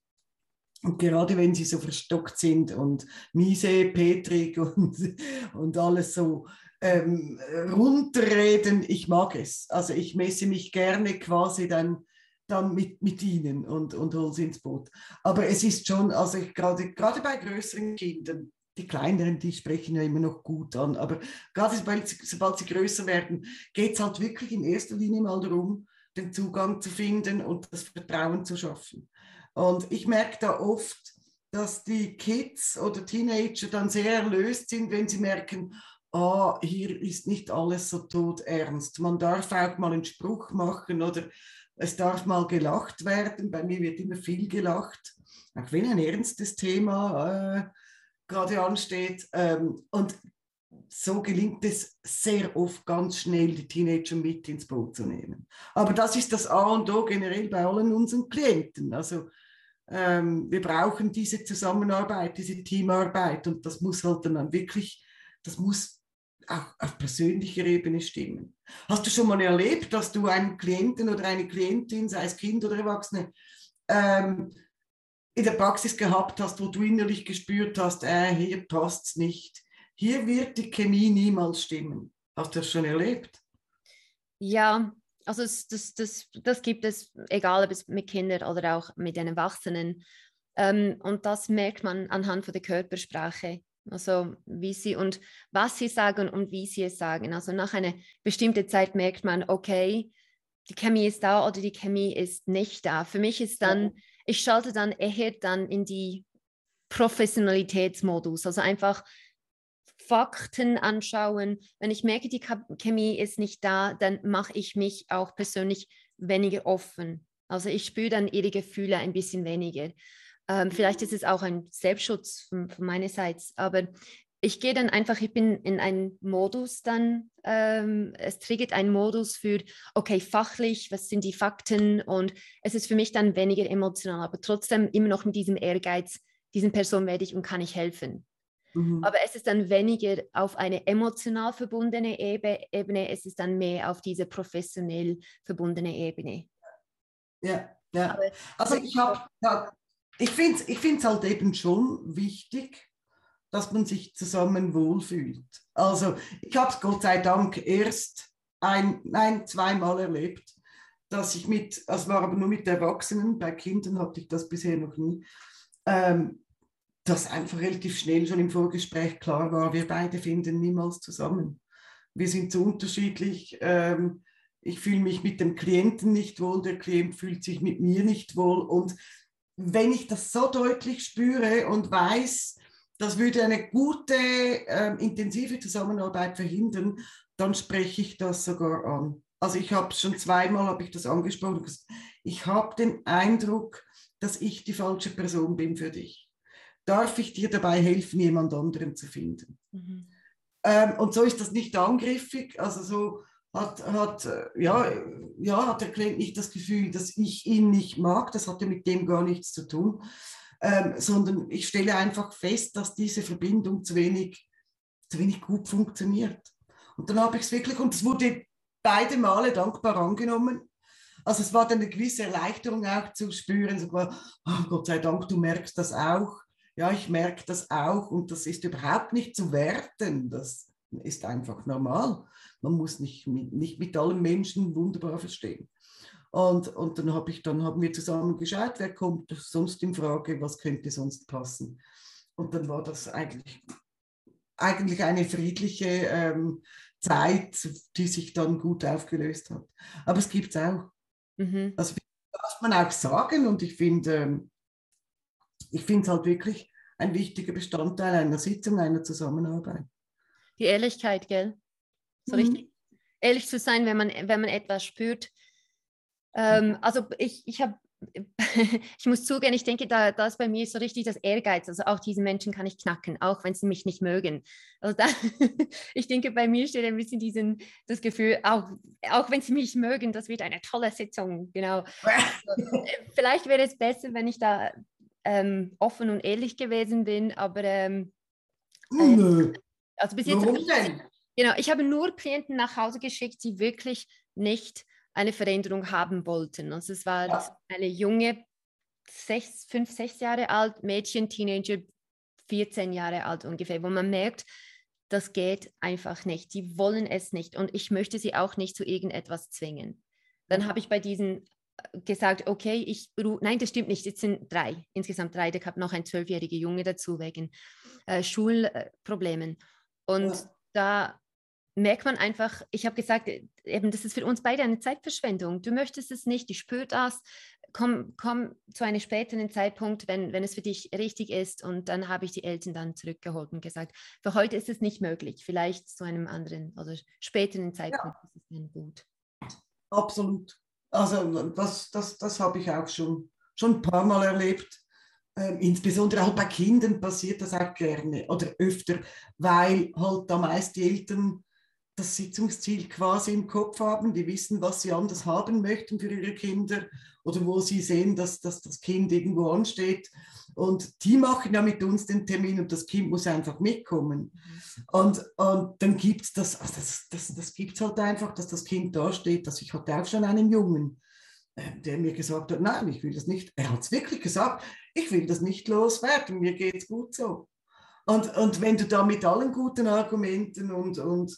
Und gerade wenn sie so verstockt sind und miese, petrig [LAUGHS] und, und alles so ähm, runterreden, ich mag es. Also ich messe mich gerne quasi dann, dann mit, mit ihnen und, und hole sie ins Boot. Aber es ist schon, also gerade, gerade bei größeren Kindern, die kleineren, die sprechen ja immer noch gut an, aber gerade sobald sie, sobald sie größer werden, geht es halt wirklich in erster Linie mal darum, den Zugang zu finden und das Vertrauen zu schaffen. Und ich merke da oft, dass die Kids oder Teenager dann sehr erlöst sind, wenn sie merken, oh, hier ist nicht alles so todernst. Man darf auch mal einen Spruch machen oder es darf mal gelacht werden. Bei mir wird immer viel gelacht, auch wenn ein ernstes Thema äh, gerade ansteht. Ähm, und so gelingt es sehr oft ganz schnell, die Teenager mit ins Boot zu nehmen. Aber das ist das A und O generell bei allen unseren Klienten. Also ähm, wir brauchen diese Zusammenarbeit, diese Teamarbeit und das muss halt dann wirklich, das muss auch auf persönlicher Ebene stimmen. Hast du schon mal erlebt, dass du einen Klienten oder eine Klientin, sei es Kind oder Erwachsene, ähm, in der Praxis gehabt hast, wo du innerlich gespürt hast, äh, hier passt es nicht. Hier wird die Chemie niemals stimmen. Hast du das schon erlebt? Ja, also das, das, das, das gibt es, egal ob es mit Kindern oder auch mit den Erwachsenen. Ähm, und das merkt man anhand von der Körpersprache. Also wie sie und was sie sagen und wie sie es sagen. Also nach einer bestimmten Zeit merkt man, okay, die Chemie ist da oder die Chemie ist nicht da. Für mich ist dann, ich schalte dann eher dann in die Professionalitätsmodus. Also einfach Fakten anschauen. Wenn ich merke, die Chemie ist nicht da, dann mache ich mich auch persönlich weniger offen. Also ich spüre dann ihre Gefühle ein bisschen weniger. Ähm, vielleicht ist es auch ein Selbstschutz von, von meiner Seite, aber ich gehe dann einfach, ich bin in einem Modus dann, ähm, es triggert einen Modus für, okay, fachlich, was sind die Fakten und es ist für mich dann weniger emotional, aber trotzdem immer noch mit diesem Ehrgeiz, diesen Person werde ich und kann ich helfen. Mhm. Aber es ist dann weniger auf eine emotional verbundene Ebene, es ist dann mehr auf diese professionell verbundene Ebene. Ja, ja. Aber also ich habe, ich finde es ich halt eben schon wichtig, dass man sich zusammen wohlfühlt. Also ich habe es Gott sei Dank erst ein, nein, zweimal erlebt, dass ich mit, das war aber nur mit Erwachsenen, bei Kindern hatte ich das bisher noch nie, ähm, dass einfach relativ schnell schon im Vorgespräch klar war, wir beide finden niemals zusammen. Wir sind so unterschiedlich. Ähm, ich fühle mich mit dem Klienten nicht wohl, der Klient fühlt sich mit mir nicht wohl. Und wenn ich das so deutlich spüre und weiß, das würde eine gute, äh, intensive Zusammenarbeit verhindern, dann spreche ich das sogar an. Also ich habe schon zweimal habe ich das angesprochen. Ich habe den Eindruck, dass ich die falsche Person bin für dich darf ich dir dabei helfen, jemand anderen zu finden. Mhm. Ähm, und so ist das nicht angriffig, also so hat, hat, äh, ja, ja, hat der Klient nicht das Gefühl, dass ich ihn nicht mag, das hatte mit dem gar nichts zu tun, ähm, sondern ich stelle einfach fest, dass diese Verbindung zu wenig, zu wenig gut funktioniert. Und dann habe ich es wirklich, und es wurde beide Male dankbar angenommen. Also es war dann eine gewisse Erleichterung auch zu spüren, sogar, oh Gott sei Dank, du merkst das auch ja, ich merke das auch und das ist überhaupt nicht zu werten. Das ist einfach normal. Man muss nicht mit, nicht mit allen Menschen wunderbar verstehen. Und, und dann, hab ich, dann haben wir zusammen geschaut, wer kommt sonst in Frage, was könnte sonst passen. Und dann war das eigentlich, eigentlich eine friedliche ähm, Zeit, die sich dann gut aufgelöst hat. Aber es gibt es auch. Mhm. Also darf man auch sagen und ich finde, ähm, ich finde es halt wirklich ein wichtiger Bestandteil einer Sitzung, einer Zusammenarbeit. Die Ehrlichkeit, gell? So mhm. richtig ehrlich zu sein, wenn man, wenn man etwas spürt. Ähm, also ich, ich habe [LAUGHS] ich muss zugeben, ich denke, da, ist bei mir so richtig das Ehrgeiz. Also auch diese Menschen kann ich knacken, auch wenn sie mich nicht mögen. Also da, [LAUGHS] ich denke, bei mir steht ein bisschen diesen, das Gefühl, auch, auch wenn sie mich mögen, das wird eine tolle Sitzung. Genau. Also, [LAUGHS] vielleicht wäre es besser, wenn ich da ähm, offen und ehrlich gewesen bin, aber ähm, äh, also bis jetzt. Warum denn? Genau, ich habe nur Klienten nach Hause geschickt, die wirklich nicht eine Veränderung haben wollten. Also es war ja. eine junge, sechs, fünf, sechs Jahre alt, Mädchen, Teenager, 14 Jahre alt ungefähr, wo man merkt, das geht einfach nicht. Die wollen es nicht und ich möchte sie auch nicht zu irgendetwas zwingen. Dann habe ich bei diesen gesagt, okay, ich nein, das stimmt nicht, jetzt sind drei, insgesamt drei, da gab noch ein zwölfjähriger Junge dazu wegen äh, Schulproblemen. Und ja. da merkt man einfach, ich habe gesagt, eben, das ist für uns beide eine Zeitverschwendung. Du möchtest es nicht, ich spüre das. Komm, komm zu einem späteren Zeitpunkt, wenn, wenn es für dich richtig ist. Und dann habe ich die Eltern dann zurückgeholt und gesagt, für heute ist es nicht möglich. Vielleicht zu einem anderen oder späteren Zeitpunkt ja. ist es dann gut. Absolut. Also das, das, das habe ich auch schon, schon ein paar Mal erlebt. ähm, insbesondere auch bei Kindern passiert das auch gerne oder öfter, weil halt da meist die Eltern das Sitzungsziel quasi im Kopf haben, die wissen, was sie anders haben möchten für ihre Kinder oder wo sie sehen, dass, dass das Kind irgendwo ansteht. Und die machen ja mit uns den Termin und das Kind muss einfach mitkommen. Und, und dann gibt es das, also das, das, das gibt es halt einfach, dass das Kind da steht, dass ich hatte auch schon einen Jungen, äh, der mir gesagt hat, nein, ich will das nicht. Er hat es wirklich gesagt, ich will das nicht loswerden, mir geht es gut so. Und, und wenn du da mit allen guten Argumenten und, und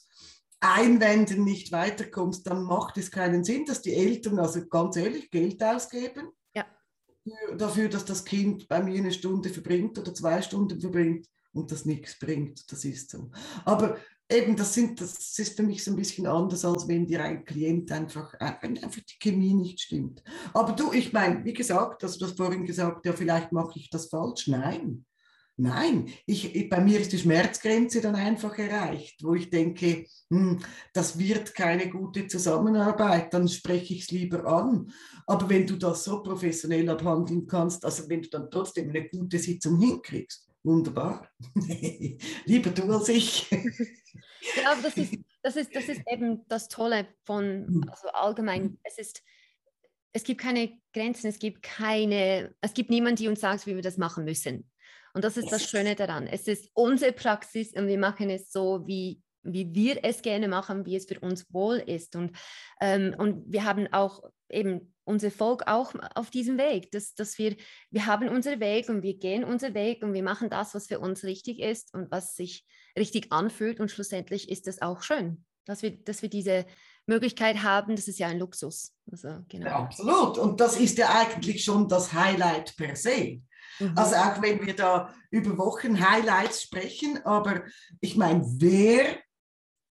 Einwänden nicht weiterkommst, dann macht es keinen Sinn, dass die Eltern, also ganz ehrlich, Geld ausgeben ja. dafür, dass das Kind bei mir eine Stunde verbringt oder zwei Stunden verbringt und das nichts bringt. Das ist so. Aber eben, das, sind, das ist für mich so ein bisschen anders, als wenn dir ein Klient einfach, wenn einfach die Chemie nicht stimmt. Aber du, ich meine, wie gesagt, also du hast vorhin gesagt, ja, vielleicht mache ich das falsch. Nein. Nein, ich, bei mir ist die Schmerzgrenze dann einfach erreicht, wo ich denke, hm, das wird keine gute Zusammenarbeit, dann spreche ich es lieber an. Aber wenn du das so professionell abhandeln kannst, also wenn du dann trotzdem eine gute Sitzung hinkriegst, wunderbar. [LAUGHS] lieber du als ich. ja, aber das ist, das, ist, das ist eben das Tolle von, hm. also allgemein, es ist, es gibt keine Grenzen, es gibt keine, es gibt niemanden, die uns sagt, wie wir das machen müssen. Und das ist das Schöne daran. Es ist unsere Praxis und wir machen es so, wie, wie wir es gerne machen, wie es für uns wohl ist. Und, ähm, und wir haben auch eben unser Volk auch auf diesem Weg, dass, dass wir, wir haben unseren Weg und wir gehen unseren Weg und wir machen das, was für uns richtig ist und was sich richtig anfühlt. Und schlussendlich ist es auch schön, dass wir, dass wir diese Möglichkeit haben. Das ist ja ein Luxus. Also, genau. Ja, absolut. Und das ist ja eigentlich schon das Highlight per se. Mhm. Also auch wenn wir da über Wochen Highlights sprechen, aber ich meine, wer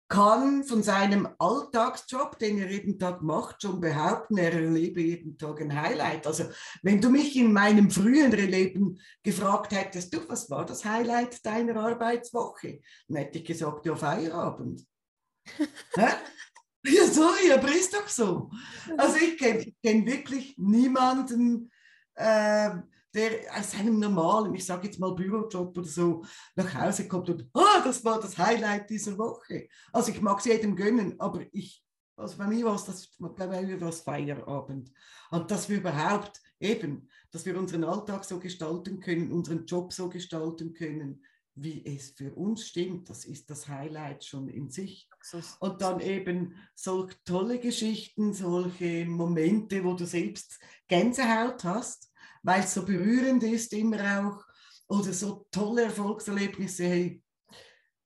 kann von seinem Alltagsjob, den er jeden Tag macht, schon behaupten, er erlebe jeden Tag ein Highlight. Also wenn du mich in meinem früheren Leben gefragt hättest, du, was war das Highlight deiner Arbeitswoche? Dann hätte ich gesagt, ja, Feierabend. [LAUGHS] ja, sorry, aber ist doch so. Also ich kenne kenn wirklich niemanden, äh, der aus seinem normalen, ich sage jetzt mal Bürojob oder so, nach Hause kommt und, ah, das war das Highlight dieser Woche. Also ich mag es jedem gönnen, aber ich, also bei mir war es das, bei mir war es Feierabend. Und dass wir überhaupt eben, dass wir unseren Alltag so gestalten können, unseren Job so gestalten können, wie es für uns stimmt, das ist das Highlight schon in sich. Und dann eben solche tolle Geschichten, solche Momente, wo du selbst Gänsehaut hast, weil es so berührend ist immer auch oder so tolle Erfolgserlebnisse. Hey,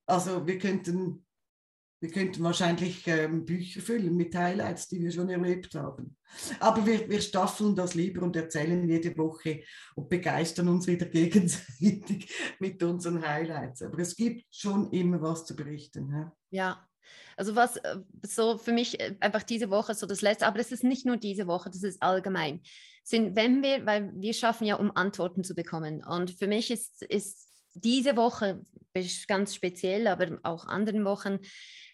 also wir könnten, wir könnten wahrscheinlich ähm, Bücher füllen mit Highlights, die wir schon erlebt haben. Aber wir, wir staffeln das lieber und erzählen jede Woche und begeistern uns wieder gegenseitig [LAUGHS] mit unseren Highlights. Aber es gibt schon immer was zu berichten. Ja, ja also was äh, so für mich äh, einfach diese Woche so das letzte, aber es ist nicht nur diese Woche, das ist allgemein. Sind, wenn wir, weil wir schaffen ja, um Antworten zu bekommen. Und für mich ist, ist diese Woche ganz speziell, aber auch anderen Wochen,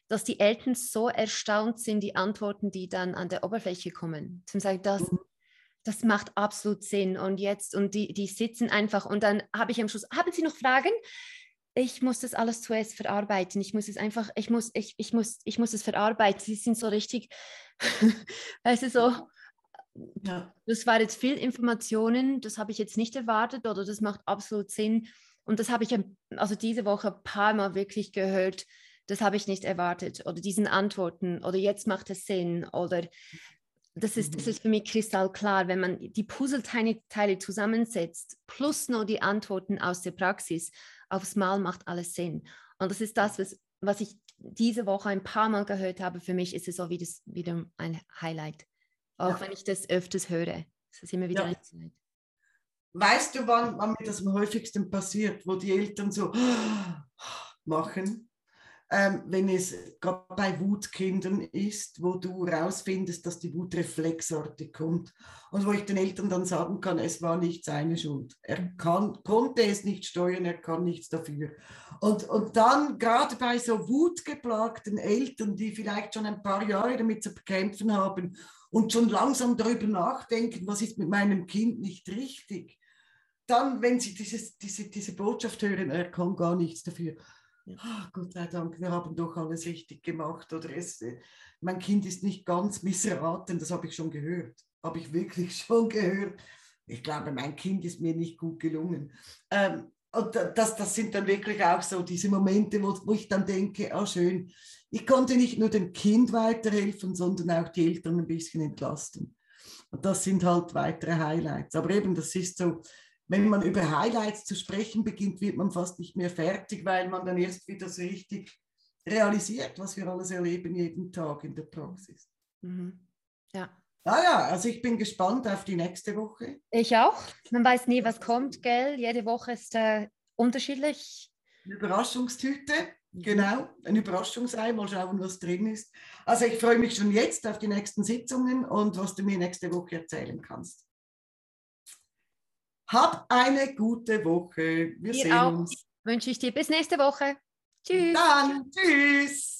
dass die Eltern so erstaunt sind, die Antworten, die dann an der Oberfläche kommen. Zum sagen, das, mhm. das macht absolut Sinn. Und jetzt, und die, die sitzen einfach und dann habe ich am Schluss, haben Sie noch Fragen? ich muss das alles zuerst verarbeiten. Ich muss es einfach, ich muss, ich, ich muss, ich muss es verarbeiten. Sie sind so richtig, [LAUGHS] weißt du, so, ja. das war jetzt viel Informationen, das habe ich jetzt nicht erwartet oder das macht absolut Sinn. Und das habe ich also diese Woche ein paar Mal wirklich gehört, das habe ich nicht erwartet. Oder diesen Antworten oder jetzt macht es Sinn. Oder das ist, das mhm. ist für mich kristallklar, wenn man die Puzzleteile zusammensetzt, plus nur die Antworten aus der Praxis, aufs Mal macht alles Sinn. Und das ist das, was, was ich diese Woche ein paar Mal gehört habe. Für mich ist es auch wieder, wieder ein Highlight. Auch ja. wenn ich das öfters höre. Es ist immer wieder ja. Highlight. Weißt du, wann, wann mir das am häufigsten passiert, wo die Eltern so [GASPS] machen? ähm, wenn es gerade bei Wutkindern ist, wo du rausfindest, dass die Wut reflexartig kommt und wo ich den Eltern dann sagen kann, es war nicht seine Schuld. Er kann, konnte es nicht steuern, er kann nichts dafür. Und, und dann gerade bei so wutgeplagten Eltern, die vielleicht schon ein paar Jahre damit zu bekämpfen haben und schon langsam darüber nachdenken, was ist mit meinem Kind nicht richtig, dann, wenn sie dieses, diese, diese Botschaft hören, er kann gar nichts dafür. Ja. Oh, Gott sei Dank, wir haben doch alles richtig gemacht. Oder es, äh, mein Kind ist nicht ganz missraten, das habe ich schon gehört. Habe ich wirklich [LAUGHS] schon gehört. Ich glaube, mein Kind ist mir nicht gut gelungen. Ähm, und das, das sind dann wirklich auch so diese Momente, wo, wo ich dann denke, ah schön, ich konnte nicht nur dem Kind weiterhelfen, sondern auch die Eltern ein bisschen entlasten. Und das sind halt weitere Highlights. Aber eben, das ist so, wenn man über Highlights zu sprechen beginnt, wird man fast nicht mehr fertig, weil man dann erst wieder so richtig realisiert, was wir alles erleben jeden Tag in der Praxis. Mhm. Ja. Ah ja, also ich bin gespannt auf die nächste Woche. Ich auch. Man weiß nie, was kommt, gell? Jede Woche ist äh, unterschiedlich. Eine Überraschungstüte, mhm. genau. Ein Überraschungsei, mal schauen, was drin ist. Also ich freue mich schon jetzt auf die nächsten Sitzungen und was du mir nächste Woche erzählen kannst. Hab eine gute Woche. Wir Dir sehen auch. uns. Wünsche ich dir bis nächste Woche. Tschüss. Dann, tschüss.